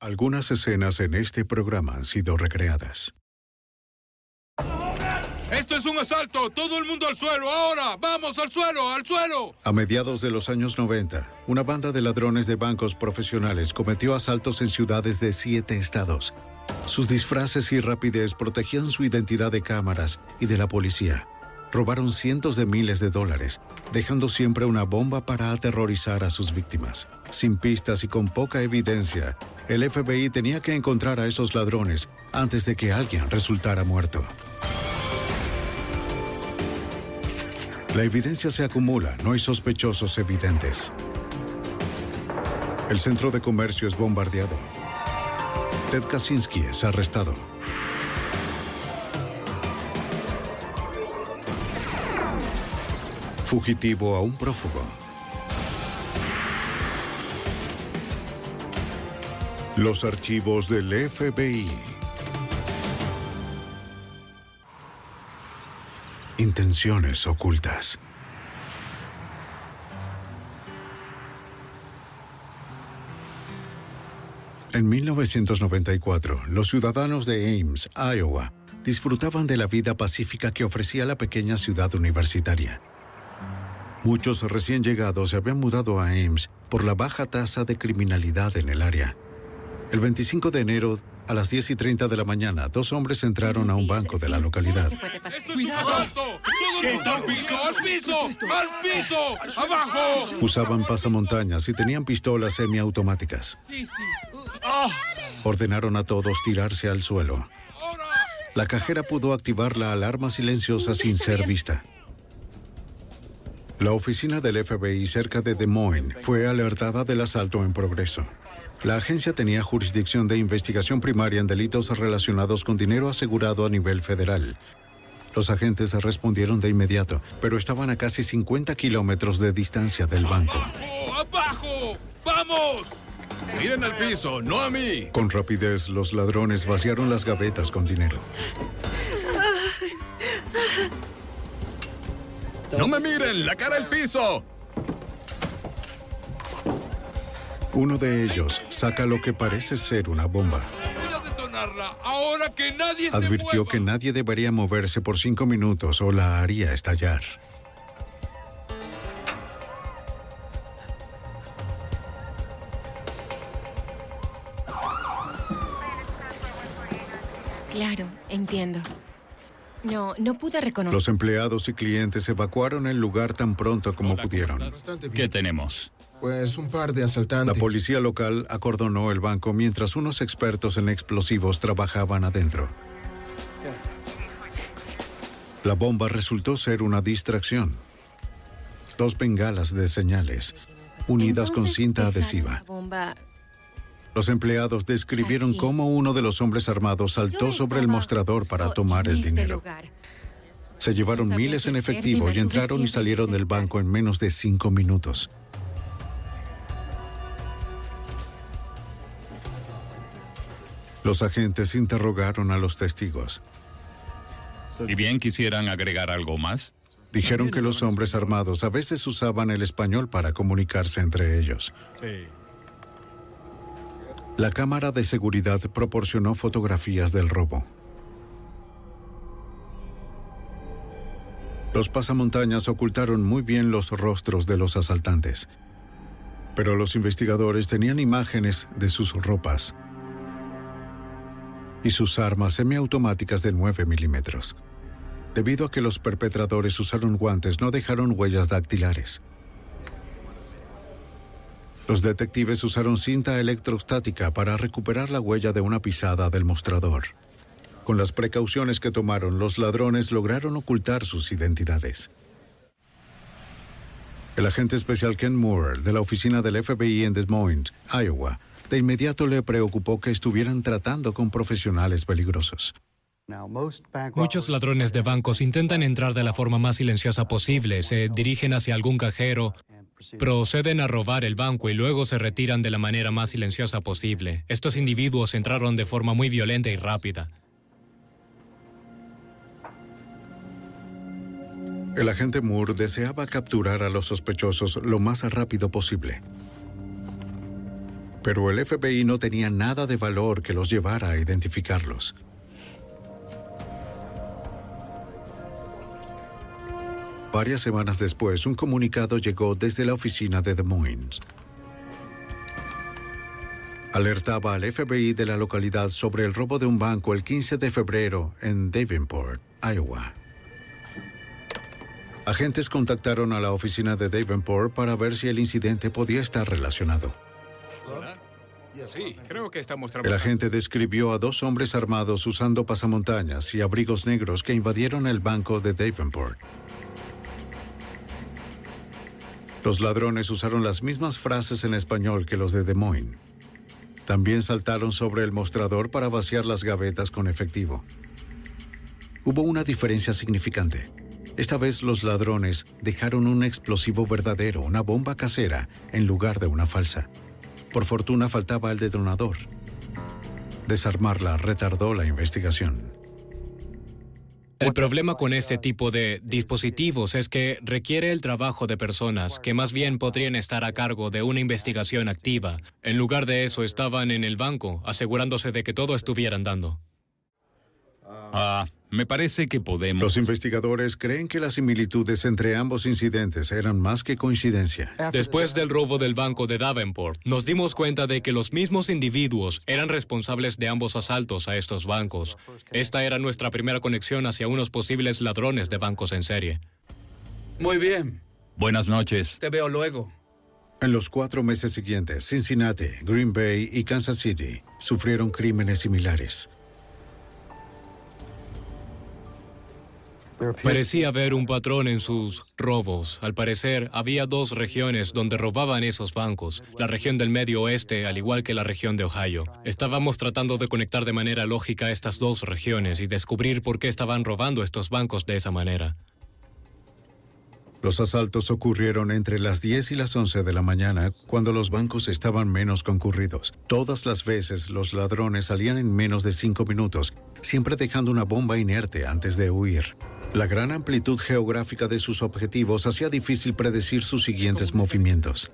Algunas escenas en este programa han sido recreadas. ¡Esto es un asalto! ¡Todo el mundo al suelo! ¡Ahora! ¡Vamos al suelo! ¡Al suelo! A mediados de los años 90, una banda de ladrones de bancos profesionales cometió asaltos en ciudades de siete estados. Sus disfraces y rapidez protegían su identidad de cámaras y de la policía. Robaron cientos de miles de dólares, dejando siempre una bomba para aterrorizar a sus víctimas. Sin pistas y con poca evidencia, el FBI tenía que encontrar a esos ladrones antes de que alguien resultara muerto. La evidencia se acumula, no hay sospechosos evidentes. El centro de comercio es bombardeado. Ted Kaczynski es arrestado. Fugitivo a un prófugo. Los archivos del FBI. Intenciones ocultas. En 1994, los ciudadanos de Ames, Iowa, disfrutaban de la vida pacífica que ofrecía la pequeña ciudad universitaria. Muchos recién llegados se habían mudado a Ames por la baja tasa de criminalidad en el área. El 25 de enero, a las 10 y 30 de la mañana, dos hombres entraron a un banco de la localidad. ¡Esto es un asalto! ¡Todo el mundo al piso! ¡Al piso! ¡Al piso! ¡Abajo! Usaban pasamontañas y tenían pistolas semiautomáticas. Ordenaron a todos tirarse al suelo. La cajera pudo activar la alarma silenciosa sin ser vista. La oficina del FBI cerca de Des Moines fue alertada del asalto en progreso. La agencia tenía jurisdicción de investigación primaria en delitos relacionados con dinero asegurado a nivel federal. Los agentes respondieron de inmediato, pero estaban a casi 50 kilómetros de distancia del banco. ¡Abajo! ¡Abajo! ¡Vamos! Miren al piso, no a mí. Con rapidez, los ladrones vaciaron las gavetas con dinero. ¡No me miren! ¡La cara al piso! Uno de ellos saca lo que parece ser una bomba. Voy a detonarla ahora que nadie se Advirtió mueva. que nadie debería moverse por cinco minutos o la haría estallar. Claro, entiendo. No, no pude reconocer. Los empleados y clientes evacuaron el lugar tan pronto como pudieron. ¿Qué tenemos? Pues un par de La asaltantes. policía local acordonó el banco mientras unos expertos en explosivos trabajaban adentro. La bomba resultó ser una distracción. Dos bengalas de señales, unidas con cinta adhesiva. la bomba. Los empleados describieron Aquí. cómo uno de los hombres armados saltó sobre el mostrador para tomar el este dinero. lugar. Se llevaron No miles en efectivo y entraron y salieron del banco en menos de cinco minutos. Los agentes interrogaron a los testigos. ¿Y bien quisieran agregar algo más? Dijeron que los hombres armados a veces usaban el español para comunicarse entre ellos. La cámara de seguridad proporcionó fotografías del robo. Los pasamontañas ocultaron muy bien los rostros de los asaltantes, pero los investigadores tenían imágenes de sus ropas y sus armas semiautomáticas de 9 milímetros. Debido a que los perpetradores usaron guantes, no dejaron huellas dactilares. Los detectives usaron cinta electrostática para recuperar la huella de una pisada del mostrador. Con las precauciones que tomaron, los ladrones lograron ocultar sus identidades. El agente especial Ken Moore, de la oficina del FBI en Des Moines, Iowa, De inmediato le preocupó que estuvieran tratando con profesionales peligrosos. Muchos ladrones de bancos intentan entrar de la forma más silenciosa posible, se dirigen hacia algún cajero, proceden a robar el banco y luego se retiran de la manera más silenciosa posible. Estos individuos entraron de forma muy violenta y rápida. El agente Moore deseaba capturar a los sospechosos lo más rápido posible. Pero el FBI no tenía nada de valor que los llevara a identificarlos. Varias semanas después, un comunicado llegó desde la oficina de Des Moines. Alertaba al FBI de la localidad sobre el robo de un banco el 15 de febrero en Davenport, Iowa. Agentes contactaron a la oficina de Davenport para ver si el incidente podía estar relacionado. Sí, creo que estamos El trabajando. agente describió a dos hombres armados usando pasamontañas y abrigos negros que invadieron el banco de Davenport. Los ladrones usaron las mismas frases en español que los de Des Moines. También saltaron sobre el mostrador para vaciar las gavetas con efectivo. Hubo una diferencia significante. Esta vez los ladrones dejaron un explosivo verdadero, una bomba casera, en lugar de una falsa. Por fortuna faltaba el detonador. Desarmarla retardó la investigación. El problema con este tipo de dispositivos es que requiere el trabajo de personas que más bien podrían estar a cargo de una investigación activa. En lugar de eso, estaban en el banco, asegurándose de que todo estuviera andando. Ah, me parece que podemos... Los investigadores creen que las similitudes entre ambos incidentes eran más que coincidencia. Después del robo del banco de Davenport, nos dimos cuenta de que los mismos individuos eran responsables de ambos asaltos a estos bancos. Esta era nuestra primera conexión hacia unos posibles ladrones de bancos en serie. Muy bien, Buenas noches. te veo luego. En los cuatro meses siguientes, Cincinnati, Green Bay y Kansas City sufrieron crímenes similares. Parecía haber un patrón en sus robos. Al parecer, había dos regiones donde robaban esos bancos. La región del medio oeste, al igual que la región de Ohio. Estábamos tratando de conectar de manera lógica estas dos regiones y descubrir por qué estaban robando estos bancos de esa manera. Los asaltos ocurrieron entre las 10 y las 11 de la mañana, cuando los bancos estaban menos concurridos. Todas las veces los ladrones salían en menos de cinco minutos, siempre dejando una bomba inerte antes de huir. La gran amplitud geográfica de sus objetivos hacía difícil predecir sus siguientes movimientos.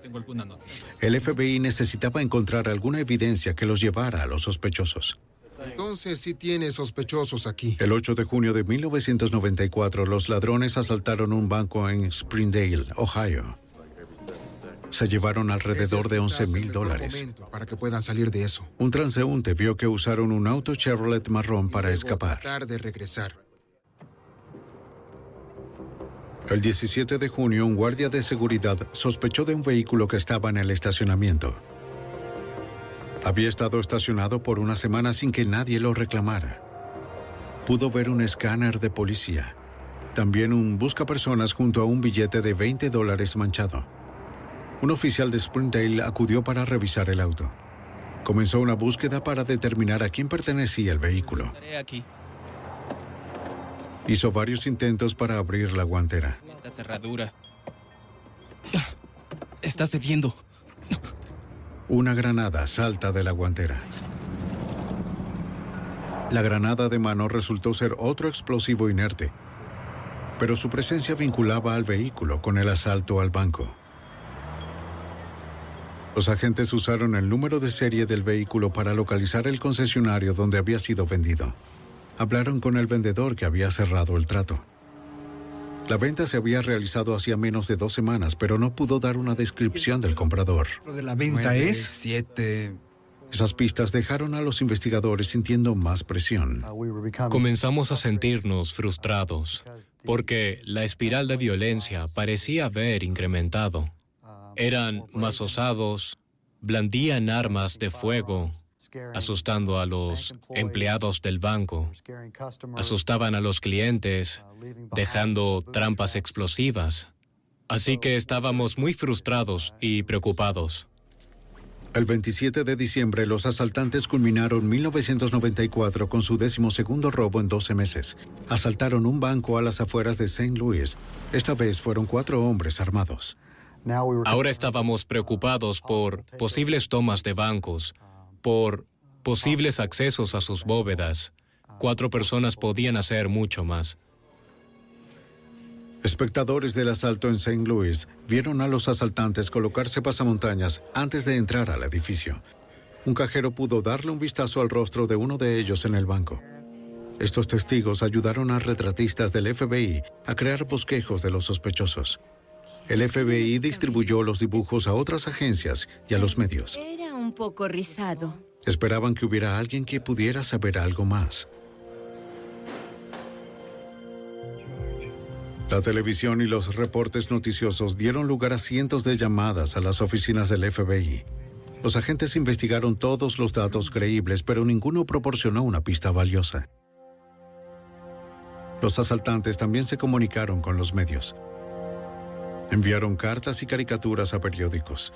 El FBI necesitaba encontrar alguna evidencia que los llevara a los sospechosos. Entonces sí tiene sospechosos aquí. El 8 de junio de 1994, los ladrones asaltaron un banco en Springdale, Ohio. Se llevaron alrededor de Ese es 11 quizás mil dólares. Para que puedan salir de eso. Un transeúnte vio que usaron un auto Chevrolet marrón para escapar. De regresar. El 17 de junio, un guardia de seguridad sospechó de un vehículo que estaba en el estacionamiento. Había estado estacionado por una semana sin que nadie lo reclamara. Pudo ver un escáner de policía. También un buscapersonas junto a un billete de 20 dólares manchado. Un oficial de Springdale acudió para revisar el auto. Comenzó una búsqueda para determinar a quién pertenecía el vehículo. Hizo varios intentos para abrir la guantera. Esta cerradura. Está cediendo. Una granada salta de la guantera. La granada de mano resultó ser otro explosivo inerte, pero su presencia vinculaba al vehículo con el asalto al banco. Los agentes usaron el número de serie del vehículo para localizar el concesionario donde había sido vendido. Hablaron con el vendedor que había cerrado el trato. La venta se había realizado hacía menos de dos semanas, pero no pudo dar una descripción del comprador. Lo de la venta Nueve, es... siete. Esas pistas dejaron a los investigadores sintiendo más presión. Comenzamos a sentirnos frustrados porque la espiral de violencia parecía haber incrementado. Eran más osados, blandían armas de fuego, asustando a los empleados del banco, asustaban a los clientes, dejando trampas explosivas. Así que estábamos muy frustrados y preocupados. El 27 de diciembre, los asaltantes culminaron 1994 con su decimosegundo robo en 12 meses. Asaltaron un banco a las afueras de St. Louis. Esta vez fueron cuatro hombres armados. Ahora estábamos preocupados por posibles tomas de bancos, por posibles accesos a sus bóvedas. Cuatro personas podían hacer mucho más. Espectadores del asalto en St. Louis vieron a los asaltantes colocarse pasamontañas antes de entrar al edificio. Un cajero pudo darle un vistazo al rostro de uno de ellos en el banco. Estos testigos ayudaron a retratistas del FBI a crear bosquejos de los sospechosos. El FBI distribuyó los dibujos a otras agencias y a los medios. Era un poco rizado. Esperaban que hubiera alguien que pudiera saber algo más. La televisión y los reportes noticiosos dieron lugar a cientos de llamadas a las oficinas del FBI. Los agentes investigaron todos los datos creíbles, pero ninguno proporcionó una pista valiosa. Los asaltantes también se comunicaron con los medios. Enviaron cartas y caricaturas a periódicos.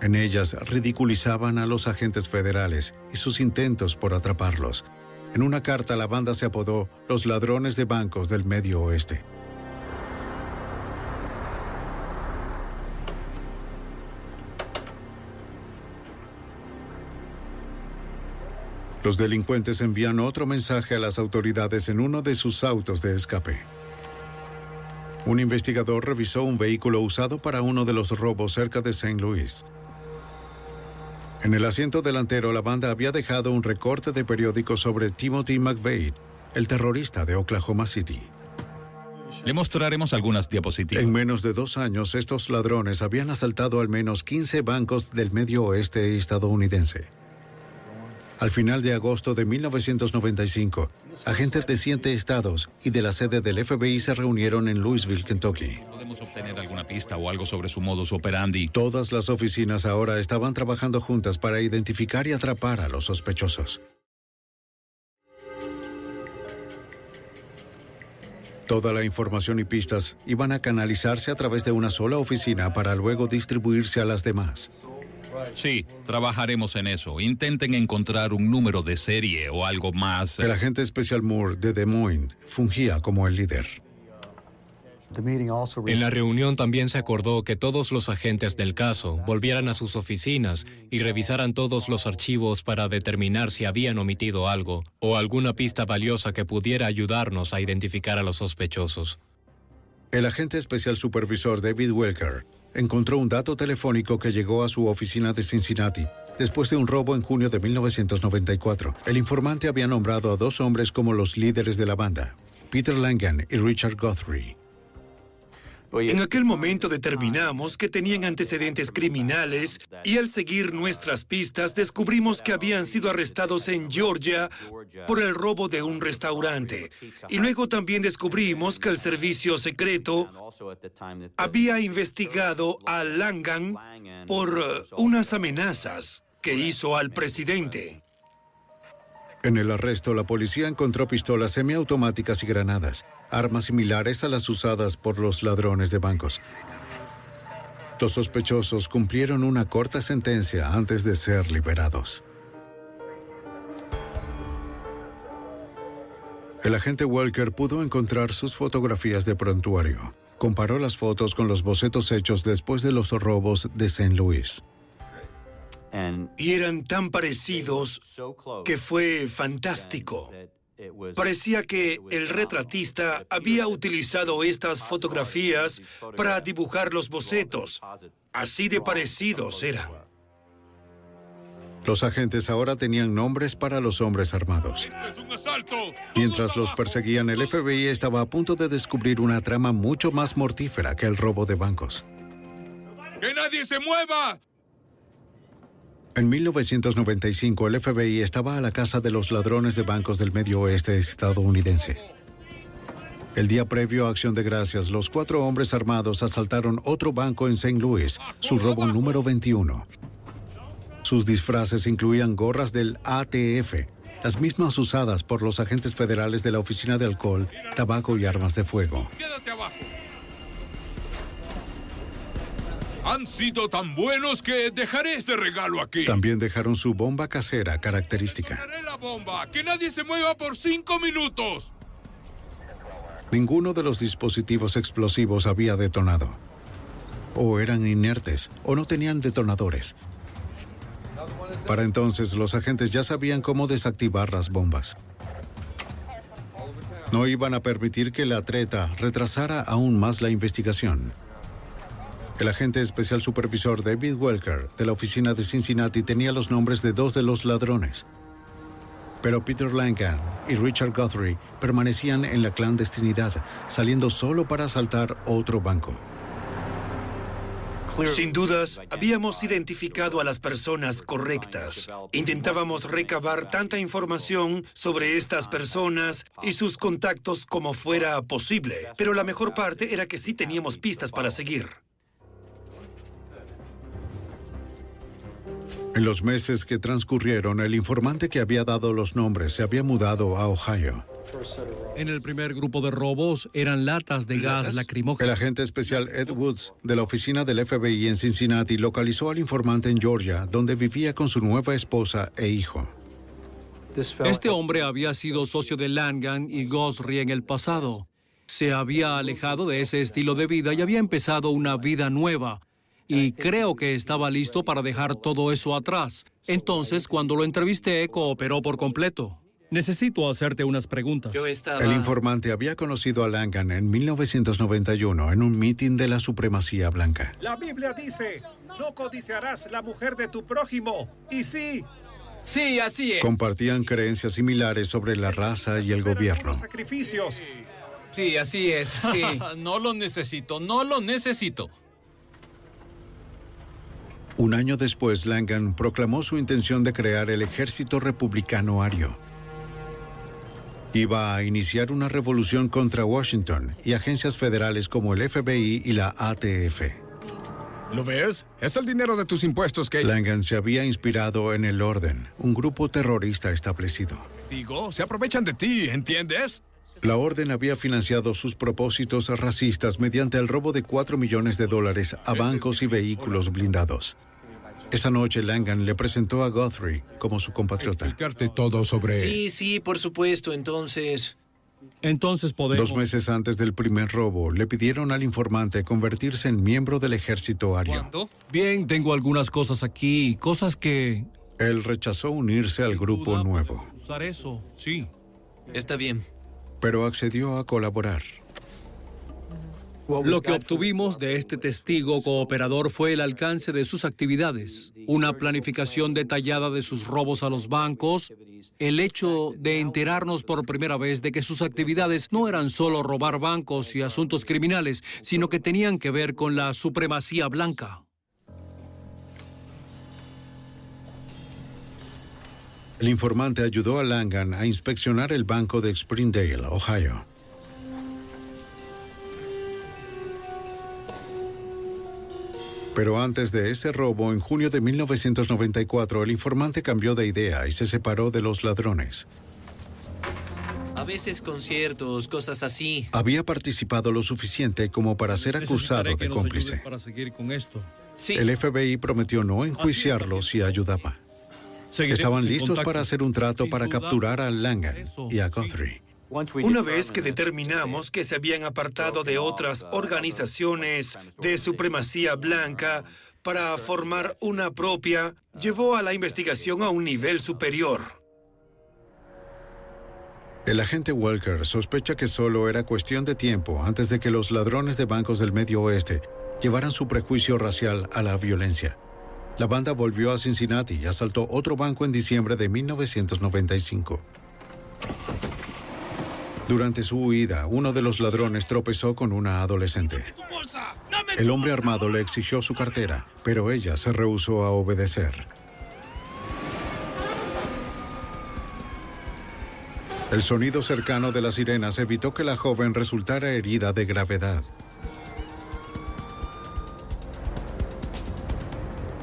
En ellas ridiculizaban a los agentes federales y sus intentos por atraparlos. En una carta la banda se apodó los ladrones de bancos del Medio Oeste. Los delincuentes envían otro mensaje a las autoridades en uno de sus autos de escape. Un investigador revisó un vehículo usado para uno de los robos cerca de St. Louis. En el asiento delantero, la banda había dejado un recorte de periódico sobre Timothy McVeigh, el terrorista de Oklahoma City. Le mostraremos algunas diapositivas. En menos de dos años, estos ladrones habían asaltado al menos 15 bancos del medio oeste estadounidense. Al final de agosto de 1995, agentes de siete estados y de la sede del FBI se reunieron en Louisville, Kentucky. ¿Podemos obtener alguna pista o algo sobre su modus operandi? Todas las oficinas ahora estaban trabajando juntas para identificar y atrapar a los sospechosos. Toda la información y pistas iban a canalizarse a través de una sola oficina para luego distribuirse a las demás. Sí, trabajaremos en eso. Intenten encontrar un número de serie o algo más. El agente especial Moore de Des Moines fungía como el líder. En la reunión también se acordó que todos los agentes del caso volvieran a sus oficinas y revisaran todos los archivos para determinar si habían omitido algo o alguna pista valiosa que pudiera ayudarnos a identificar a los sospechosos. El agente especial supervisor David Welker encontró un dato telefónico que llegó a su oficina de Cincinnati después de un robo en junio de 1994. El informante había nombrado a dos hombres como los líderes de la banda, Peter Langan y Richard Guthrie. En aquel momento determinamos que tenían antecedentes criminales y al seguir nuestras pistas descubrimos que habían sido arrestados en Georgia por el robo de un restaurante. Y luego también descubrimos que el servicio secreto había investigado a Langan por uh, unas amenazas que hizo al presidente. En el arresto, la policía encontró pistolas semiautomáticas y granadas, armas similares a las usadas por los ladrones de bancos. Los sospechosos cumplieron una corta sentencia antes de ser liberados. El agente Walker pudo encontrar sus fotografías de prontuario. Comparó las fotos con los bocetos hechos después de los robos de St. Louis. Y eran tan parecidos que fue fantástico. Parecía que el retratista había utilizado estas fotografías para dibujar los bocetos. Así de parecidos eran. Los agentes ahora tenían nombres para los hombres armados. Mientras los perseguían, el FBI estaba a punto de descubrir una trama mucho más mortífera que el robo de bancos. ¡Que nadie se mueva! En 1995, el FBI estaba a la casa de los ladrones de bancos del medio oeste estadounidense. El día previo a Acción de Gracias, los cuatro hombres armados asaltaron otro banco en St. Louis, su robo número 21. Sus disfraces incluían gorras del ATF, las mismas usadas por los agentes federales de la Oficina de Alcohol, Tabaco y Armas de Fuego. Quédate abajo. Han sido tan buenos que dejaré este regalo aquí. También dejaron su bomba casera característica. Detonaré la bomba. Que nadie se mueva por cinco minutos. Ninguno de los dispositivos explosivos había detonado. O eran inertes, o no tenían detonadores. Para entonces los agentes ya sabían cómo desactivar las bombas. No iban a permitir que la treta retrasara aún más la investigación. El agente especial supervisor David Welker de la oficina de Cincinnati tenía los nombres de dos de los ladrones. Pero Peter Langan y Richard Guthrie permanecían en la clandestinidad, saliendo solo para asaltar otro banco. Sin dudas, habíamos identificado a las personas correctas. Intentábamos recabar tanta información sobre estas personas y sus contactos como fuera posible. Pero la mejor parte era que sí teníamos pistas para seguir. En los meses que transcurrieron, el informante que había dado los nombres se había mudado a Ohio. En el primer grupo de robos eran latas de gas El lacrimógeno. agente especial Ed Woods de la oficina del FBI en Cincinnati localizó al informante en Georgia, donde vivía con su nueva esposa e hijo. Este hombre había sido socio de Langan y Gosri en el pasado. Se había alejado de ese estilo de vida y había empezado una vida nueva. Y creo que estaba listo para dejar todo eso atrás. Entonces, cuando lo entrevisté, cooperó por completo. Necesito hacerte unas preguntas. El informante había conocido a Langan en 1991 en un mitin de la supremacía blanca. La Biblia dice, no codiciarás la mujer de tu prójimo. Y sí, Sí, así es. Compartían creencias similares sobre la raza y el gobierno. sacrificios. Sí, así es. Sí. no lo necesito, no lo necesito. Un año después, Langan proclamó su intención de crear el Ejército Republicano Ario. Iba a iniciar una revolución contra Washington y agencias federales como el FBI y la ATF. ¿Lo ves? Es el dinero de tus impuestos que... Langan se había inspirado en el Orden, un grupo terrorista establecido. Digo, se aprovechan de ti, ¿entiendes? La Orden había financiado sus propósitos racistas mediante el robo de 4 millones de dólares a bancos y vehículos blindados. Esa noche Langan le presentó a Guthrie como su compatriota. Explicarte todo sobre... Sí, sí, por supuesto. Entonces, Entonces podemos... Dos meses antes del primer robo, le pidieron al informante convertirse en miembro del ejército ario. Bien, tengo algunas cosas aquí, cosas que... Él rechazó unirse al grupo nuevo, Usar eso, sí. está bien. Pero accedió a colaborar. Lo que obtuvimos de este testigo cooperador fue el alcance de sus actividades, una planificación detallada de sus robos a los bancos, el hecho de enterarnos por primera vez de que sus actividades no eran solo robar bancos y asuntos criminales, sino que tenían que ver con la supremacía blanca. El informante ayudó a Langan a inspeccionar el banco de Springdale, Ohio. Pero antes de ese robo, en junio de 1994, el informante cambió de idea y se separó de los ladrones. A veces conciertos, cosas así. Había participado lo suficiente como para ser acusado de cómplice. Para seguir con esto. Sí. El FBI prometió no enjuiciarlo si ayudaba. Estaban listos para hacer un trato para capturar a Langan y a. Guthrie. Una vez que determinamos que se habían apartado de otras organizaciones de supremacía blanca para formar una propia, llevó a la investigación a un nivel superior. El agente Walker sospecha que solo era cuestión de tiempo antes de que los ladrones de bancos del Medio Oeste llevaran su prejuicio racial a la violencia. La banda volvió a Cincinnati y asaltó otro banco en diciembre de 1995. Durante su huida, uno de los ladrones tropezó con una adolescente. El hombre armado le exigió su cartera, pero ella se rehusó a obedecer. El sonido cercano de las sirenas evitó que la joven resultara herida de gravedad.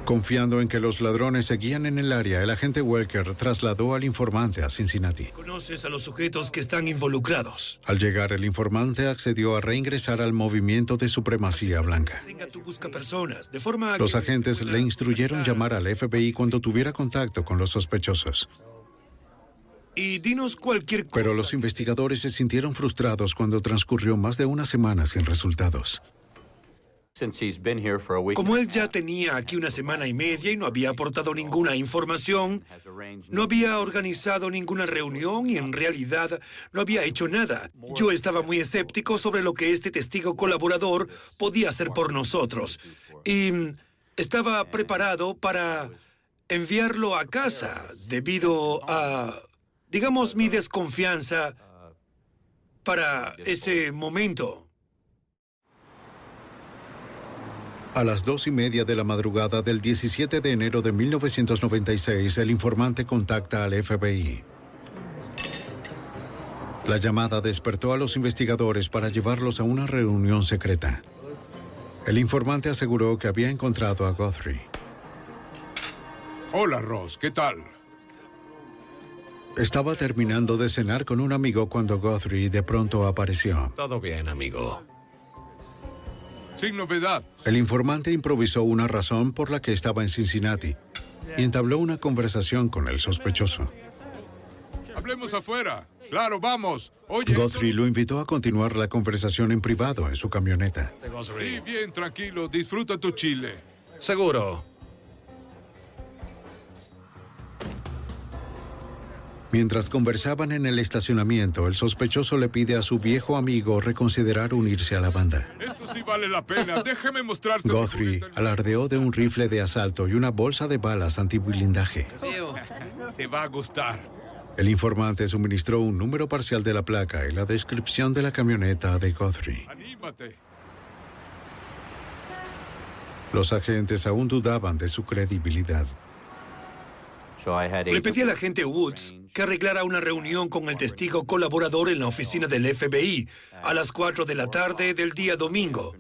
Confiando en que los ladrones seguían en el área, el agente Welker trasladó al informante a Cincinnati. Conoces a los sujetos que están involucrados. Al llegar, el informante accedió a reingresar al movimiento de supremacía blanca. Personas, de forma Los agentes le instruyeron llamar al FBI cuando tuviera contacto con los sospechosos. Y dinos cualquier cosa. Pero los investigadores se sintieron frustrados cuando transcurrió más de una semana sin resultados. Como él ya tenía aquí una semana y media y no había aportado ninguna información, no había organizado ninguna reunión y en realidad no había hecho nada. Yo estaba muy escéptico sobre lo que este testigo colaborador podía hacer por nosotros. Y estaba preparado para enviarlo a casa debido a, digamos, mi desconfianza para ese momento. A las dos y media de la madrugada del 17 de enero de 1996, el informante contacta al FBI. La llamada despertó a los investigadores para llevarlos a una reunión secreta. El informante aseguró que había encontrado a Guthrie. Hola, Ross, ¿qué tal? Estaba terminando de cenar con un amigo cuando Guthrie de pronto apareció. Todo bien, amigo. Sin novedad. El informante improvisó una razón por la que estaba en Cincinnati y entabló una conversación con el sospechoso. Hablemos afuera. Claro, vamos. Oye, Guthrie lo invitó a continuar la conversación en privado en su camioneta. sí, bien, tranquilo. Disfruta tu chile. Seguro. Mientras conversaban en el estacionamiento, el sospechoso le pide a su viejo amigo reconsiderar unirse a la banda. Esto sí vale la pena. Déjame mostrarte. Guthrie alardeó de un rifle de asalto y una bolsa de balas antiblindaje. Te va a gustar. El informante suministró un número parcial de la placa y la descripción de la camioneta de Guthrie. Anímate. Los agentes aún dudaban de su credibilidad. Le pedí al agente Woods que arreglara una reunión con el testigo colaborador en la oficina del FBI a las 4 de la tarde del día domingo.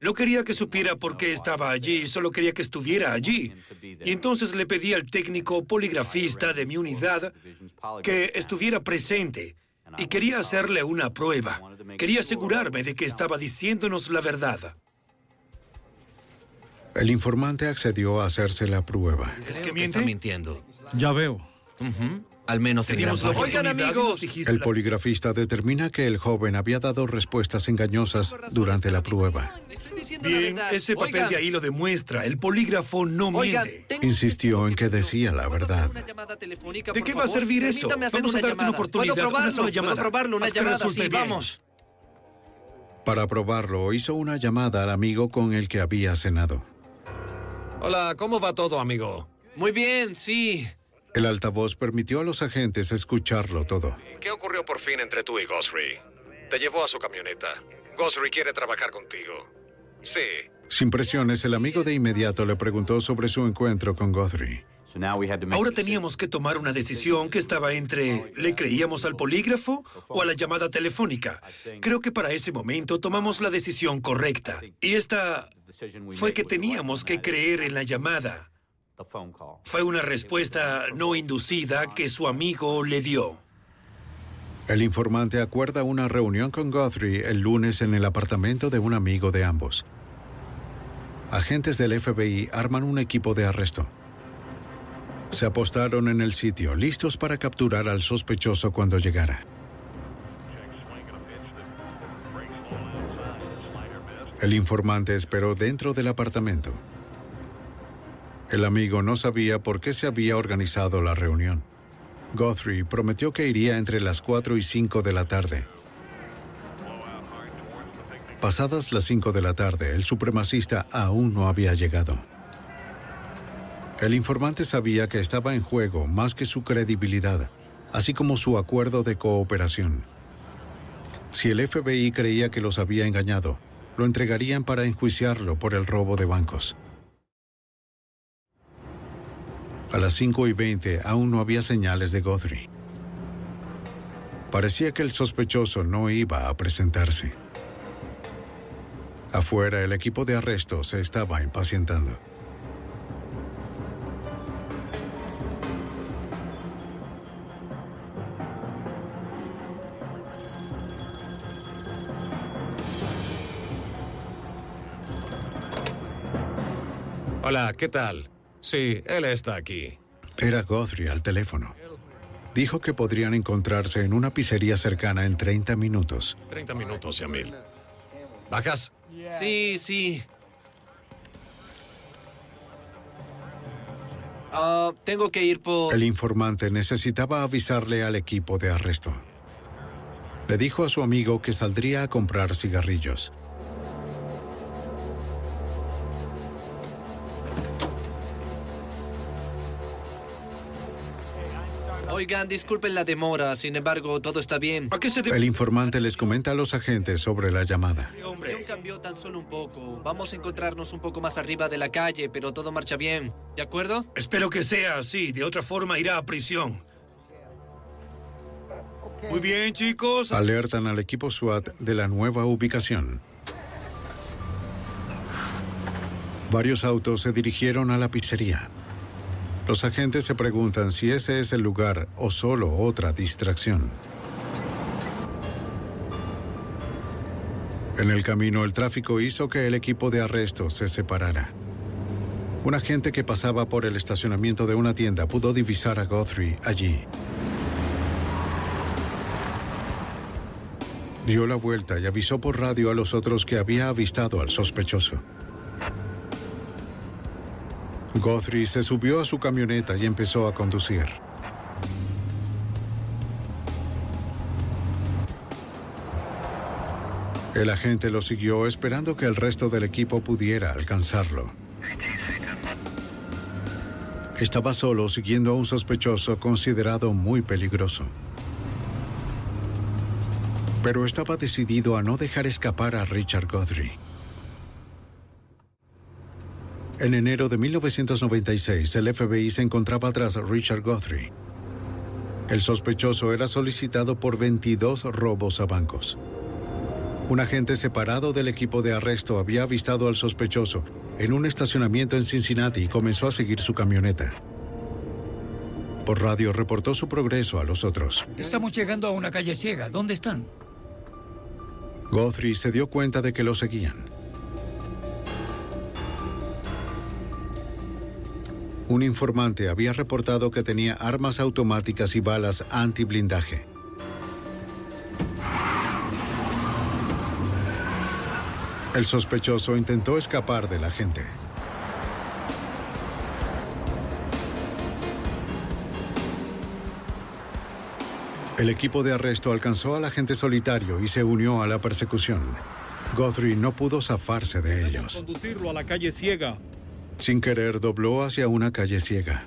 No quería que supiera por qué estaba allí, solo quería que estuviera allí. Y entonces le pedí al técnico poligrafista de mi unidad que estuviera presente y quería hacerle una prueba. Quería asegurarme de que estaba diciéndonos la verdad. El informante accedió a hacerse la prueba. ¿Es que Está miente? mintiendo. Ya veo. Al menos en gran Teníamos la parte. nos dijiste El poligrafista determina que el joven había dado respuestas engañosas durante la prueba. Bien, ese papel de ahí lo demuestra. El polígrafo no Oigan, miente. Insistió en que decía la verdad. una ¿De qué va a servir eso? Vamos a una darte una llamada. oportunidad, ¿Puedo una probarlo? sola llamada. ¿Puedo probarlo? Una Haz que llamada, resulte sí, bien. vamos. Para probarlo, hizo una llamada al amigo con el que había cenado. Hola, ¿cómo va todo, amigo? Muy bien, sí. El altavoz permitió a los agentes escucharlo todo. ¿Qué ocurrió por fin entre tú y Gosri? Te llevó a su camioneta. Gosri quiere trabajar contigo. Sí. Sin presiones, el amigo de inmediato le preguntó sobre su encuentro con Guthrie. Ahora teníamos que tomar una decisión que estaba entre ¿le creíamos al polígrafo o a la llamada telefónica? Creo que para ese momento tomamos la decisión correcta. Y esta fue que teníamos que creer en la llamada. Fue una respuesta no inducida que su amigo le dio. El informante acuerda una reunión con Guthrie el lunes en el apartamento de un amigo de ambos. Agentes del FBI arman un equipo de arresto. Se apostaron en el sitio, listos para capturar al sospechoso cuando llegara. El informante esperó dentro del apartamento. El amigo no sabía por qué se había organizado la reunión. Guthrie prometió que iría entre las 4 y 5 de la tarde. Pasadas las 5 de la tarde, el supremacista aún no había llegado. El informante sabía que estaba en juego más que su credibilidad, así como su acuerdo de cooperación. Si el FBI creía que los había engañado, lo entregarían para enjuiciarlo por el robo de bancos. A las 5 y 20 aún no había señales de Guthrie. Parecía que el sospechoso no iba a presentarse. Afuera, el equipo de arresto se estaba impacientando. Hola, ¿qué tal? Sí, él está aquí. Era Guthrie al teléfono. Dijo que podrían encontrarse en una pizzería cercana en 30 minutos. 30 minutos, Yamil. ¿Bajas? Sí, sí. Ah, tengo que ir por... El informante necesitaba avisarle al equipo de arresto. Le dijo a su amigo que saldría a comprar cigarrillos. Oigan, disculpen la demora, sin embargo, todo está bien. ¿A qué se El informante les comenta a los agentes sobre la llamada. No cambió tan solo un poco. Vamos a encontrarnos un poco más arriba de la calle, pero todo marcha bien. ¿De acuerdo? Espero que sea así. De otra forma irá a prisión. Muy bien, chicos. Alertan al equipo SWAT de la nueva ubicación. Varios autos se dirigieron a la pizzería. Los agentes se preguntan si ese es el lugar o solo otra distracción. En el camino, el tráfico hizo que el equipo de arresto se separara. Un agente que pasaba por el estacionamiento de una tienda pudo divisar a Guthrie allí. Dio la vuelta y avisó por radio a los otros que había avistado al sospechoso. Guthrie se subió a su camioneta y empezó a conducir. El agente lo siguió esperando que el resto del equipo pudiera alcanzarlo. Estaba solo siguiendo a un sospechoso considerado muy peligroso. Pero estaba decidido a no dejar escapar a Richard Guthrie. En enero de 1996, el FBI se encontraba tras Richard Guthrie. El sospechoso era solicitado por 22 robos a bancos. Un agente separado del equipo de arresto había avistado al sospechoso en un estacionamiento en Cincinnati y comenzó a seguir su camioneta. Por radio reportó su progreso a los otros. Estamos llegando a una calle ciega. ¿Dónde están? Guthrie se dio cuenta de que lo seguían. Un informante había reportado que tenía armas automáticas y balas anti-blindaje. El sospechoso intentó escapar de la gente. El equipo de arresto alcanzó al agente solitario y se unió a la persecución. Guthrie no pudo zafarse de ellos. Conducirlo a la calle ciega. Sin querer, dobló hacia una calle ciega.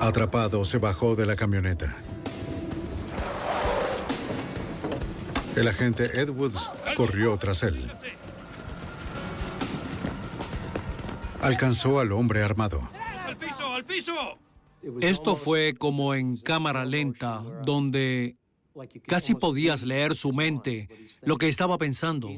Atrapado, se bajó de la camioneta. El agente Ed Woods corrió tras él. Alcanzó al hombre armado. ¡Al piso, al piso! Esto fue como en cámara lenta, donde casi podías leer su mente, lo que estaba pensando.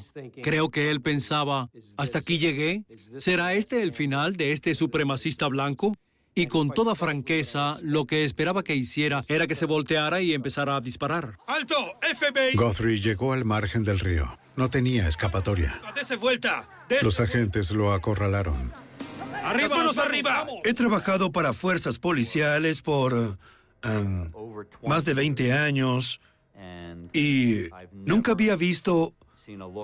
Creo que él pensaba, hasta aquí llegué, ¿será este el final de este supremacista blanco? Y con toda franqueza, lo que esperaba que hiciera era que se volteara y empezara a disparar. ¡Alto! ¡FBI! Guthrie llegó al margen del río. No tenía escapatoria. ¡Dese vuelta! Los agentes lo acorralaron. ¡Las manos arriba! He trabajado para fuerzas policiales por um, más de 20 años y nunca había visto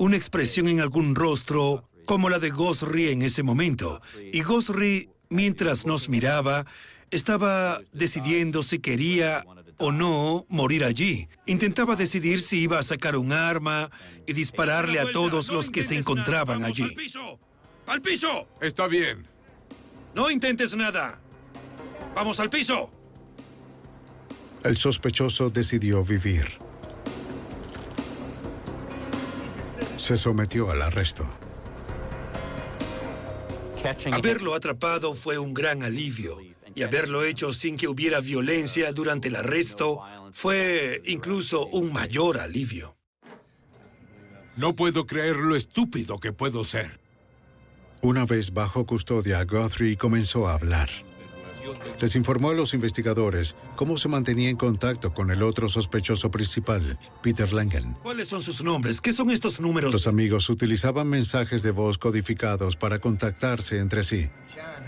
una expresión en algún rostro como la de Gosri en ese momento. Y Gosri, mientras nos miraba, estaba decidiendo si quería o no morir allí. Intentaba decidir si iba a sacar un arma y dispararle a todos los que se encontraban allí. ¡Al piso! ¡Al piso! Está bien. No intentes nada. Vamos al piso. El sospechoso decidió vivir. Se sometió al arresto. Haberlo atrapado fue un gran alivio y haberlo hecho sin que hubiera violencia durante el arresto fue incluso un mayor alivio. No puedo creer lo estúpido que puedo ser. Una vez bajo custodia, Guthrie comenzó a hablar. Les informó a los investigadores cómo se mantenía en contacto con el otro sospechoso principal, Peter Langen. ¿Cuáles son sus nombres? ¿Qué son estos números? Los amigos utilizaban mensajes de voz codificados para contactarse entre sí.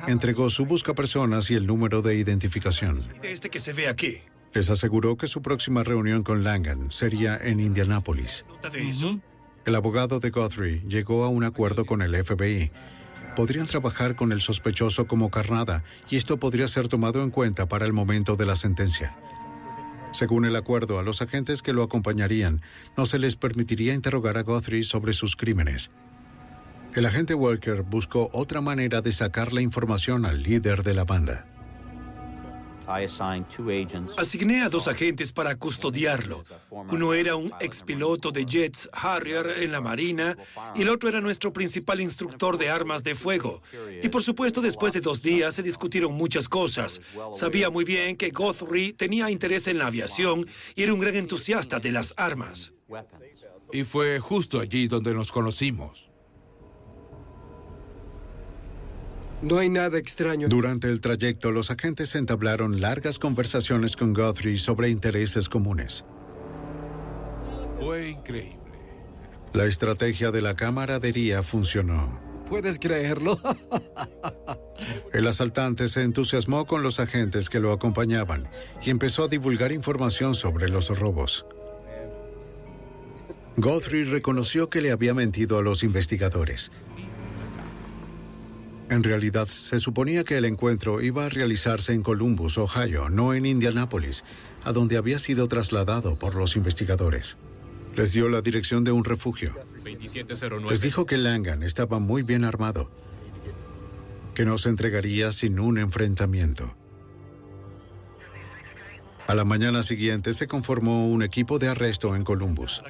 Entregó su buscapersonas y el número de identificación. De este que se ve aquí. Les aseguró que su próxima reunión con Langan sería en Indianápolis. ¿Nota de eso? El abogado de Guthrie llegó a un acuerdo con el FBI. Podrían trabajar con el sospechoso como carnada y esto podría ser tomado en cuenta para el momento de la sentencia. Según el acuerdo, a los agentes que lo acompañarían no se les permitiría interrogar a Guthrie sobre sus crímenes. El agente Walker buscó otra manera de sacar la información al líder de la banda. Asigné a dos agentes para custodiarlo. Uno era un expiloto de jets Harrier en la Marina y el otro era nuestro principal instructor de armas de fuego. Y por supuesto, después de dos días se discutieron muchas cosas. Sabía muy bien que Guthrie tenía interés en la aviación y era un gran entusiasta de las armas. Y fue justo allí donde nos conocimos. No hay nada extraño. Durante el trayecto, los agentes entablaron largas conversaciones con Guthrie sobre intereses comunes. Fue increíble. La estrategia de la camaradería funcionó. ¿Puedes creerlo? El asaltante se entusiasmó con los agentes que lo acompañaban y empezó a divulgar información sobre los robos. Guthrie reconoció que le había mentido a los investigadores. En realidad, se suponía que el encuentro iba a realizarse en Columbus, Ohio, no en Indianápolis, a donde había sido trasladado por los investigadores. Les dio la dirección de un refugio. 2709. Les dijo que Langan estaba muy bien armado, que no se entregaría sin un enfrentamiento. A la mañana siguiente se conformó un equipo de arresto en Columbus.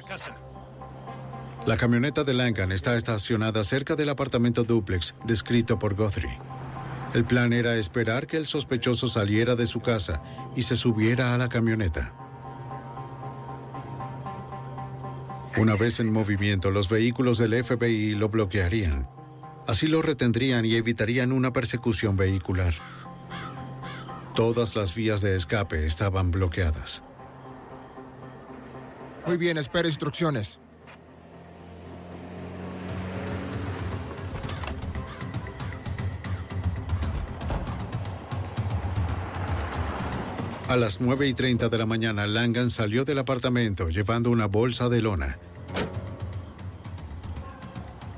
La camioneta de Langan está estacionada cerca del apartamento duplex descrito por Guthrie. El plan era esperar que el sospechoso saliera de su casa y se subiera a la camioneta. Una vez en movimiento, los vehículos del FBI lo bloquearían. Así lo retendrían y evitarían una persecución vehicular. Todas las vías de escape estaban bloqueadas. Muy bien, espera instrucciones. A las 9 y 30 de la mañana, Langan salió del apartamento llevando una bolsa de lona.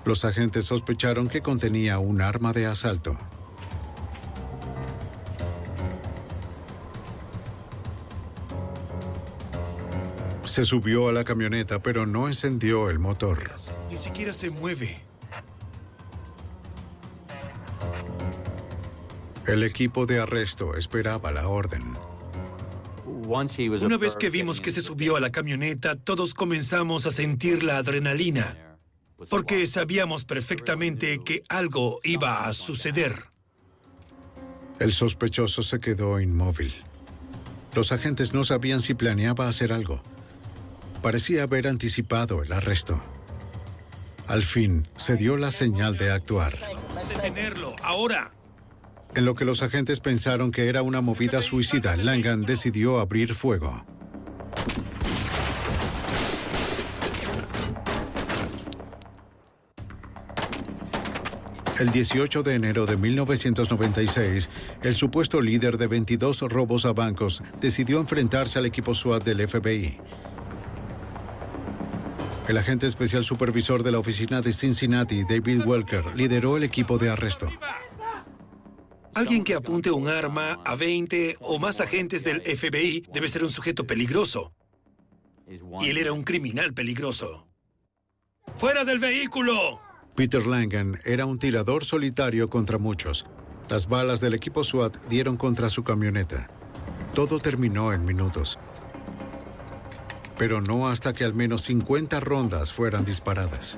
Los agentes sospecharon que contenía un arma de asalto. Se subió a la camioneta, pero no encendió el motor. Ni siquiera se mueve. El equipo de arresto esperaba la orden. Una vez que vimos que se subió a la camioneta, todos comenzamos a sentir la adrenalina, porque sabíamos perfectamente que algo iba a suceder. El sospechoso se quedó inmóvil. Los agentes no sabían si planeaba hacer algo. Parecía haber anticipado el arresto. Al fin, se dio la señal de actuar. Detenerlo, ahora. En lo que los agentes pensaron que era una movida suicida, Langan decidió abrir fuego. El 18 de enero de 1996, el supuesto líder de 22 robos a bancos decidió enfrentarse al equipo SWAT del FBI. El agente especial supervisor de la oficina de Cincinnati, David Welker, lideró el equipo de arresto. Alguien que apunte un arma a 20 o más agentes del FBI debe ser un sujeto peligroso. Y él era un criminal peligroso. ¡Fuera del vehículo! Peter Langan era un tirador solitario contra muchos. Las balas del equipo SWAT dieron contra su camioneta. Todo terminó en minutos. Pero no hasta que al menos 50 rondas fueran disparadas.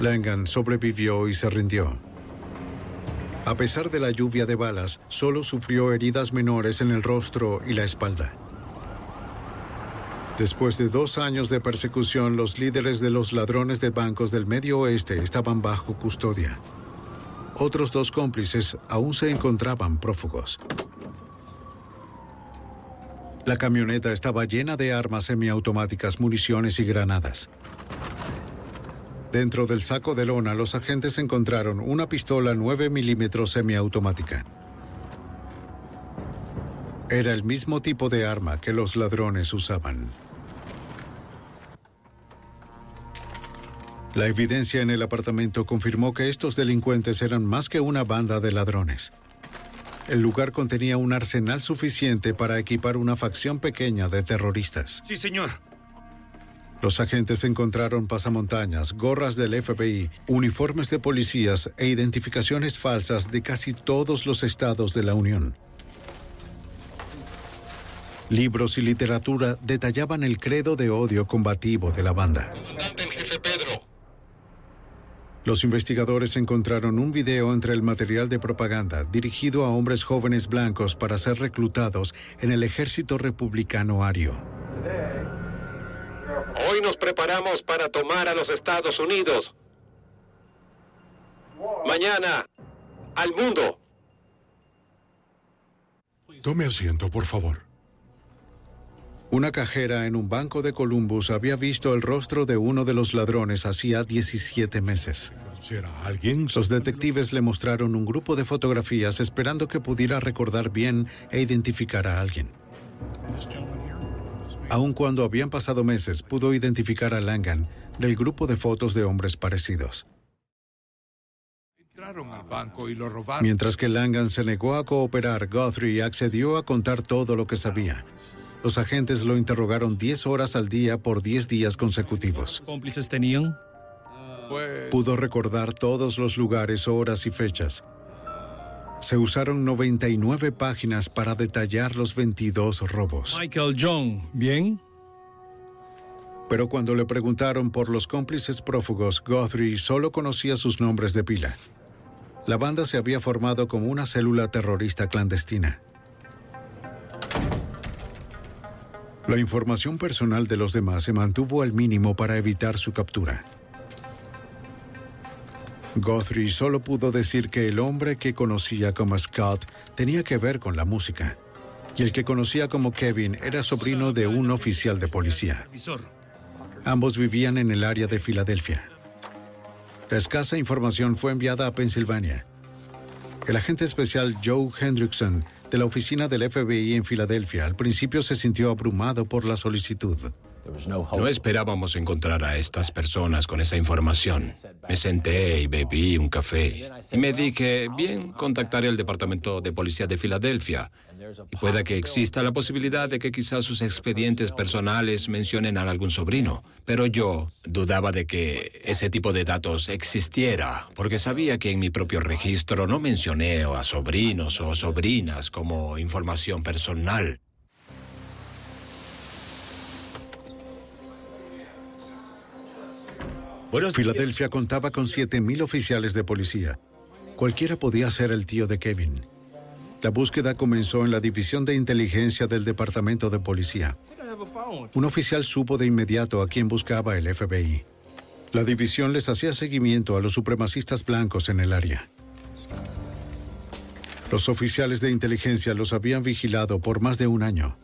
Langan sobrevivió y se rindió. A pesar de la lluvia de balas, solo sufrió heridas menores en el rostro y la espalda. Después de dos años de persecución, los líderes de los ladrones de bancos del Medio Oeste estaban bajo custodia. Otros dos cómplices aún se encontraban prófugos. La camioneta estaba llena de armas semiautomáticas, municiones y granadas. Dentro del saco de lona, los agentes encontraron una pistola 9 milímetros semiautomática. Era el mismo tipo de arma que los ladrones usaban. La evidencia en el apartamento confirmó que estos delincuentes eran más que una banda de ladrones. El lugar contenía un arsenal suficiente para equipar una facción pequeña de terroristas. Sí, señor. Los agentes encontraron pasamontañas, gorras del FBI, uniformes de policías e identificaciones falsas de casi todos los estados de la Unión. Libros y literatura detallaban el credo de odio combativo de la banda. Los investigadores encontraron un video entre el material de propaganda dirigido a hombres jóvenes blancos para ser reclutados en el ejército republicano ario. Hoy nos preparamos para tomar a los Estados Unidos. Mañana, al mundo. Tome asiento, por favor. Una cajera en un banco de Columbus había visto el rostro de uno de los ladrones hacía 17 meses. alguien? Los detectives le mostraron un grupo de fotografías esperando que pudiera recordar bien e identificar a alguien. Aun cuando habían pasado meses, pudo identificar a Langan del grupo de fotos de hombres parecidos. Entraron al banco y lo robaron. Mientras que Langan se negó a cooperar, Guthrie accedió a contar todo lo que sabía. Los agentes lo interrogaron 10 horas al día por 10 días consecutivos. ¿Cómplices tenían? Pudo recordar todos los lugares, horas y fechas. Se usaron 99 páginas para detallar los 22 robos. Michael John, ¿bien? Pero cuando le preguntaron por los cómplices prófugos, Guthrie solo conocía sus nombres de pila. La banda se había formado como una célula terrorista clandestina. La información personal de los demás se mantuvo al mínimo para evitar su captura. Guthrie solo pudo decir que el hombre que conocía como Scott tenía que ver con la música, y el que conocía como Kevin era sobrino de un oficial de policía. Ambos vivían en el área de Filadelfia. La escasa información fue enviada a Pensilvania. El agente especial Joe Hendrickson de la oficina del FBI en Filadelfia al principio se sintió abrumado por la solicitud. No esperábamos encontrar a estas personas con esa información. Me senté y bebí un café. Y me dije, bien, contactaré al Departamento de Policía de Filadelfia. Y pueda que exista la posibilidad de que quizás sus expedientes personales mencionen a algún sobrino. Pero yo dudaba de que ese tipo de datos existiera, porque sabía que en mi propio registro no mencioné a sobrinos o sobrinas como información personal. Filadelfia contaba con 7.000 oficiales de policía. Cualquiera podía ser el tío de Kevin. La búsqueda comenzó en la División de Inteligencia del Departamento de Policía. Un oficial supo de inmediato a quién buscaba el FBI. La división les hacía seguimiento a los supremacistas blancos en el área. Los oficiales de inteligencia los habían vigilado por más de un año.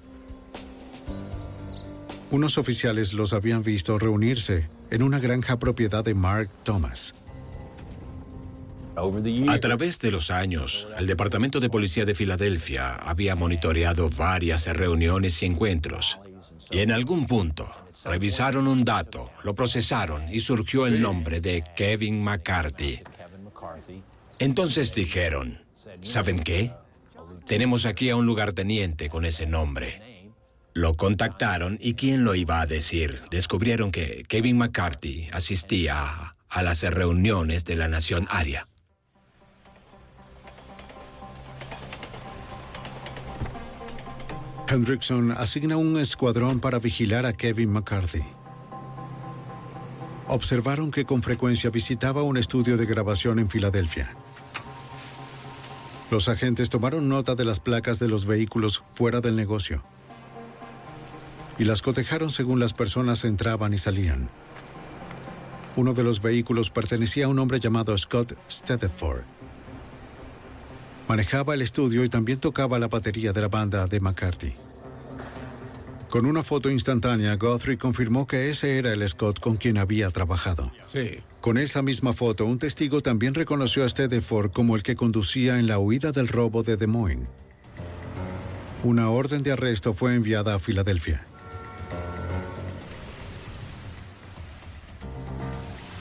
Unos oficiales los habían visto reunirse en una granja propiedad de Mark Thomas. A través de los años, el Departamento de Policía de Filadelfia había monitoreado varias reuniones y encuentros. Y en algún punto, revisaron un dato, lo procesaron y surgió el nombre de Kevin McCarthy. Entonces dijeron, ¿saben qué? Tenemos aquí a un lugarteniente con ese nombre. Lo contactaron y ¿quién lo iba a decir? Descubrieron que Kevin McCarthy asistía a las reuniones de la Nación Aria. Hendrickson asigna un escuadrón para vigilar a Kevin McCarthy. Observaron que con frecuencia visitaba un estudio de grabación en Filadelfia. Los agentes tomaron nota de las placas de los vehículos fuera del negocio y las cotejaron según las personas entraban y salían. Uno de los vehículos pertenecía a un hombre llamado Scott Stedford. Manejaba el estudio y también tocaba la batería de la banda de McCarthy. Con una foto instantánea, Guthrie confirmó que ese era el Scott con quien había trabajado. Sí. Con esa misma foto, un testigo también reconoció a Stedeford como el que conducía en la huida del robo de Des Moines. Una orden de arresto fue enviada a Filadelfia.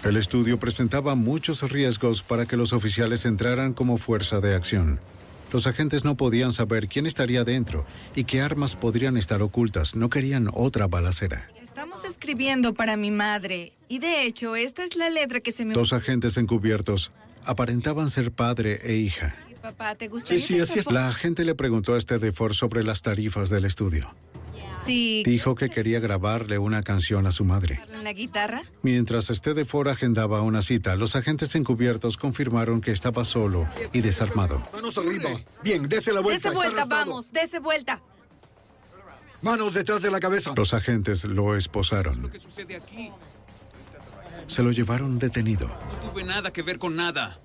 El estudio presentaba muchos riesgos para que los oficiales entraran como fuerza de acción. Los agentes no podían saber quién estaría dentro y qué armas podrían estar ocultas. No querían otra balacera. Estamos escribiendo para mi madre. Y de hecho, esta es la letra que se me... Dos agentes encubiertos aparentaban ser padre e hija. Papá, ¿te gustaría Sí, sí, así es. La agente le preguntó a Stedeford sobre las tarifas del estudio. Sí. Dijo que quería grabarle una canción a su madre. ¿En la guitarra? Mientras Stedeford agendaba una cita, los agentes encubiertos confirmaron que estaba solo y desarmado. Manos arriba. Bien, dese la vuelta. Dese vuelta, vamos, dese vuelta. Manos detrás de la cabeza. Los agentes lo esposaron. ¿Qué sucede aquí? Se lo llevaron detenido. No tuve nada que ver con nada.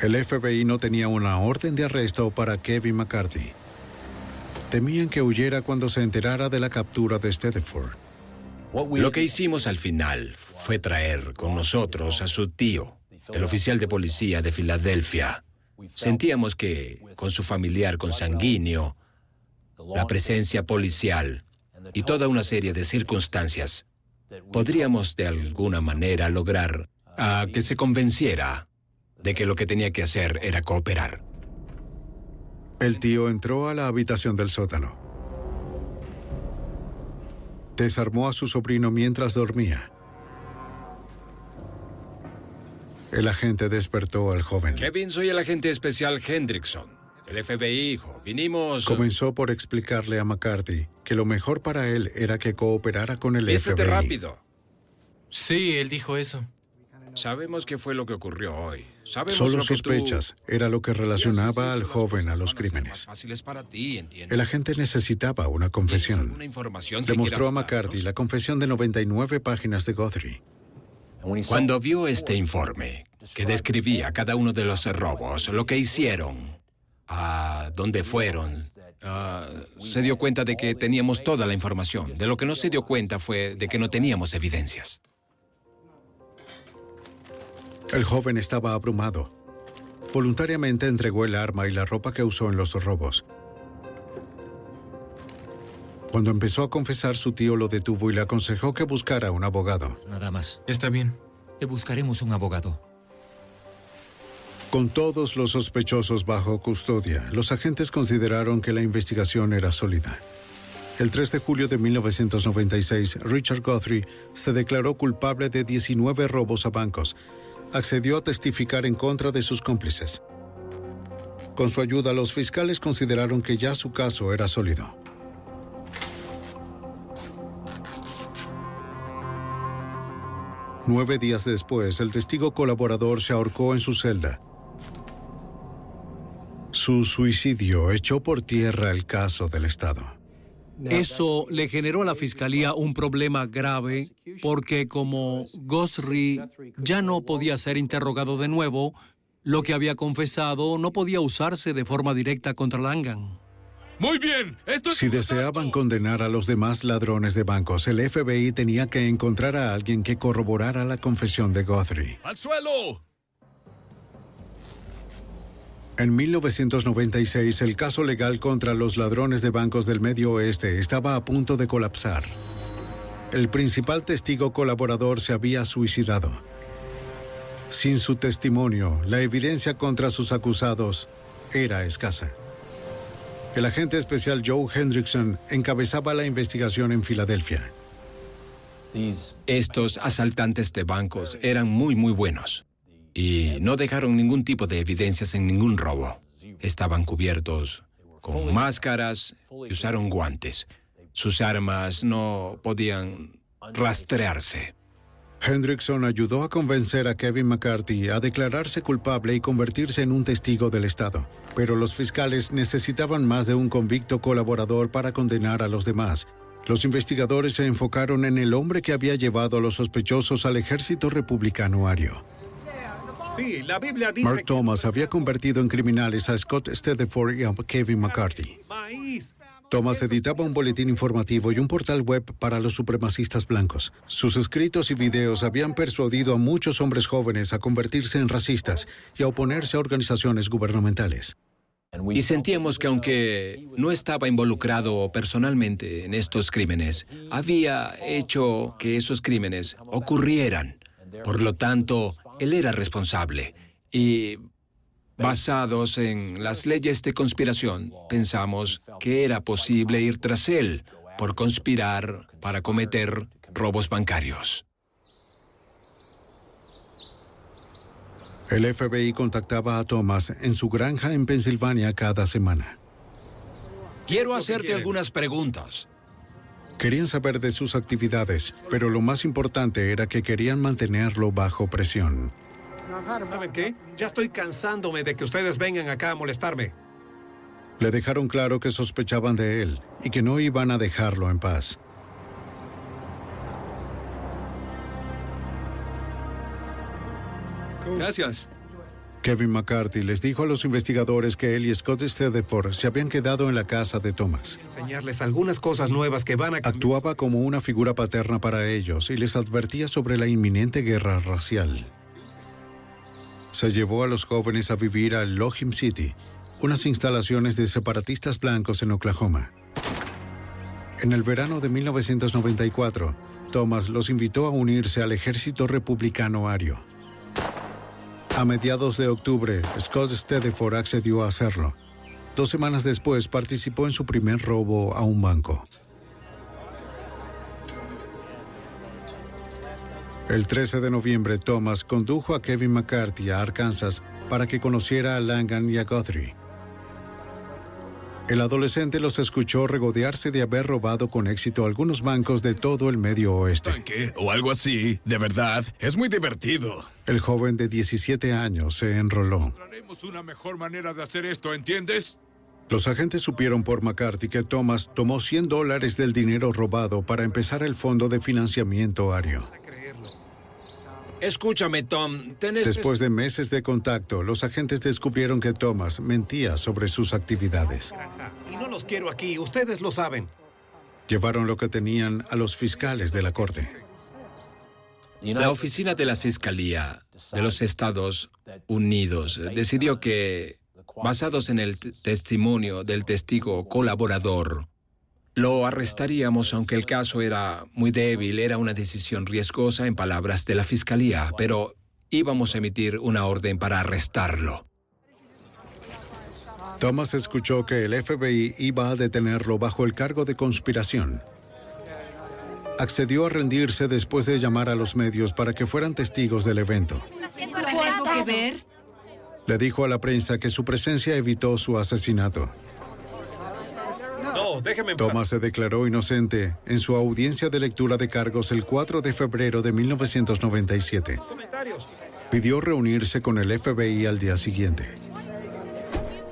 El FBI no tenía una orden de arresto para Kevin McCarthy. Temían que huyera cuando se enterara de la captura de Stedeford. Lo que hicimos al final fue traer con nosotros a su tío, el oficial de policía de Filadelfia. Sentíamos que, con su familiar consanguíneo, la presencia policial y toda una serie de circunstancias, podríamos de alguna manera lograr a que se convenciera de que lo que tenía que hacer era cooperar. El tío entró a la habitación del sótano. Desarmó a su sobrino mientras dormía. El agente despertó al joven. Kevin, soy el agente especial Hendrickson. El FBI, hijo. Vinimos... Comenzó por explicarle a McCarthy que lo mejor para él era que cooperara con el Vístete FBI. rápido. Sí, él dijo eso. Sabemos qué fue lo que ocurrió hoy. Sabemos Solo lo que tú- sospechas era lo que relacionaba al joven a los crímenes. Para ti. El agente necesitaba una confesión. Le mostró a McCarthy la confesión de 99 páginas de Guthrie. Cuando vio este informe, que describía cada uno de los robos, lo que hicieron, a dónde fueron, se dio cuenta de que teníamos toda la información. De lo que no se dio cuenta fue de que no teníamos evidencias. El joven estaba abrumado. Voluntariamente entregó el arma y la ropa que usó en los robos. Cuando empezó a confesar, su tío lo detuvo y le aconsejó que buscara un abogado. Nada más. Está bien. Te buscaremos un abogado. Con todos los sospechosos bajo custodia, los agentes consideraron que la investigación era sólida. El 3 de julio de 1996, Richard Guthrie se declaró culpable de 19 robos a bancos. Accedió a testificar en contra de sus cómplices. Con su ayuda, los fiscales consideraron que ya su caso era sólido. Nueve días después, el testigo colaborador se ahorcó en su celda. Su suicidio echó por tierra el caso del Estado. Eso le generó a la fiscalía un problema grave porque como Gosri ya no podía ser interrogado de nuevo, lo que había confesado no podía usarse de forma directa contra Langan. Muy bien, esto es... Si deseaban condenar a los demás ladrones de bancos, el FBI tenía que encontrar a alguien que corroborara la confesión de Guthrie. ¡Al suelo! En 1996, el caso legal contra los ladrones de bancos del Medio Oeste estaba a punto de colapsar. El principal testigo colaborador se había suicidado. Sin su testimonio, la evidencia contra sus acusados era escasa. El agente especial Joe Hendrickson encabezaba la investigación en Filadelfia. Estos asaltantes de bancos eran muy, muy buenos y no dejaron ningún tipo de evidencias en ningún robo. Estaban cubiertos con máscaras y usaron guantes. Sus armas no podían rastrearse. Hendrickson ayudó a convencer a Kevin McCarthy a declararse culpable y convertirse en un testigo del Estado. Pero los fiscales necesitaban más de un convicto colaborador para condenar a los demás. Los investigadores se enfocaron en el hombre que había llevado a los sospechosos al ejército republicano ario. Sí, la Biblia dice Mark Thomas había convertido en criminales a Scott Stedford y a Kevin McCarthy. maíz. Thomas editaba un boletín informativo y un portal web para los supremacistas blancos. Sus escritos y videos habían persuadido a muchos hombres jóvenes a convertirse en racistas y a oponerse a organizaciones gubernamentales. Y sentíamos que aunque no estaba involucrado personalmente en estos crímenes, había hecho que esos crímenes ocurrieran. Por lo tanto, él era responsable. Y basados en las leyes de conspiración, pensamos que era posible ir tras él por conspirar para cometer robos bancarios. El FBI contactaba a Thomas en su granja en Pensilvania cada semana. Quiero hacerte algunas preguntas. Querían saber de sus actividades, pero lo más importante era que querían mantenerlo bajo presión. ¿Saben qué? Ya estoy cansándome de que ustedes vengan acá a molestarme. Le dejaron claro que sospechaban de él y que no iban a dejarlo en paz. Gracias. Kevin McCarthy les dijo a los investigadores que él y Scott Stedford se habían quedado en la casa de Thomas. Enseñarles algunas cosas nuevas que van a... Actuaba como una figura paterna para ellos y les advertía sobre la inminente guerra racial. Se llevó a los jóvenes a vivir a Lohim City, unas instalaciones de separatistas blancos en Oklahoma. En el verano de 1994, Thomas los invitó a unirse al ejército republicano ario. A mediados de octubre, Scott Stedford accedió a hacerlo. Dos semanas después participó en su primer robo a un banco. El 13 de noviembre, Thomas condujo a Kevin McCarthy a Arkansas para que conociera a Langan y a Guthrie. El adolescente los escuchó regodearse de haber robado con éxito algunos bancos de todo el medio oeste. O algo así. De verdad. Es muy divertido. El joven de 17 años se enroló. Una mejor manera de hacer esto, ¿entiendes? Los agentes supieron por McCarthy que Thomas tomó 100 dólares del dinero robado para empezar el fondo de financiamiento ario. Escúchame, Tom. Tenés... Después de meses de contacto, los agentes descubrieron que Thomas mentía sobre sus actividades. Y no los quiero aquí, ustedes lo saben. Llevaron lo que tenían a los fiscales de la corte. La oficina de la Fiscalía de los Estados Unidos decidió que, basados en el testimonio del testigo colaborador, lo arrestaríamos aunque el caso era muy débil, era una decisión riesgosa en palabras de la Fiscalía, pero íbamos a emitir una orden para arrestarlo. Thomas escuchó que el FBI iba a detenerlo bajo el cargo de conspiración. Accedió a rendirse después de llamar a los medios para que fueran testigos del evento. ¿Tuvo algo que ver? Le dijo a la prensa que su presencia evitó su asesinato. No, déjeme en paz. Thomas se declaró inocente en su audiencia de lectura de cargos el 4 de febrero de 1997. Comentarios. Pidió reunirse con el FBI al día siguiente.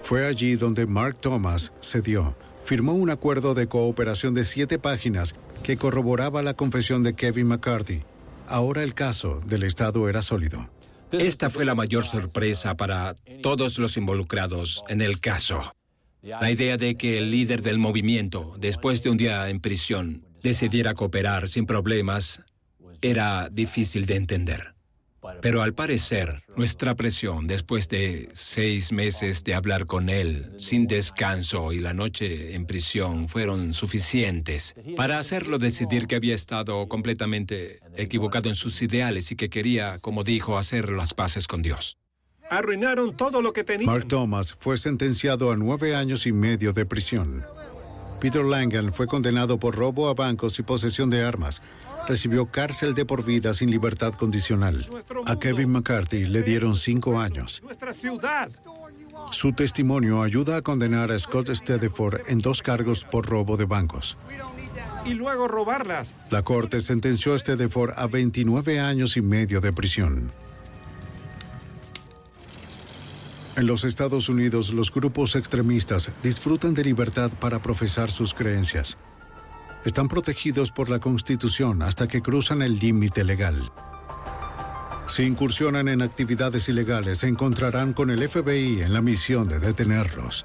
Fue allí donde Mark Thomas cedió. Firmó un acuerdo de cooperación de siete páginas que corroboraba la confesión de Kevin McCarthy. Ahora el caso del Estado era sólido. Esta fue la mayor sorpresa para todos los involucrados en el caso. La idea de que el líder del movimiento, después de un día en prisión, decidiera cooperar sin problemas era difícil de entender. Pero al parecer, nuestra presión después de seis meses de hablar con él, sin descanso y la noche en prisión, fueron suficientes para hacerlo decidir que había estado completamente equivocado en sus ideales y que quería, como dijo, hacer las paces con Dios. Arruinaron todo lo que tenían. Mark Thomas fue sentenciado a nueve años y medio de prisión. Peter Langan fue condenado por robo a bancos y posesión de armas. Recibió cárcel de por vida sin libertad condicional. A Kevin McCarthy le dieron cinco años. Nuestra ciudad. Su testimonio ayuda a condenar a Scott Stedford en dos cargos por robo de bancos. Y luego robarlas. La corte sentenció a Stedford a 29 años y medio de prisión. En los Estados Unidos, los grupos extremistas disfrutan de libertad para profesar sus creencias. Están protegidos por la Constitución hasta que cruzan el límite legal. Si incursionan en actividades ilegales, se encontrarán con el FBI en la misión de detenerlos.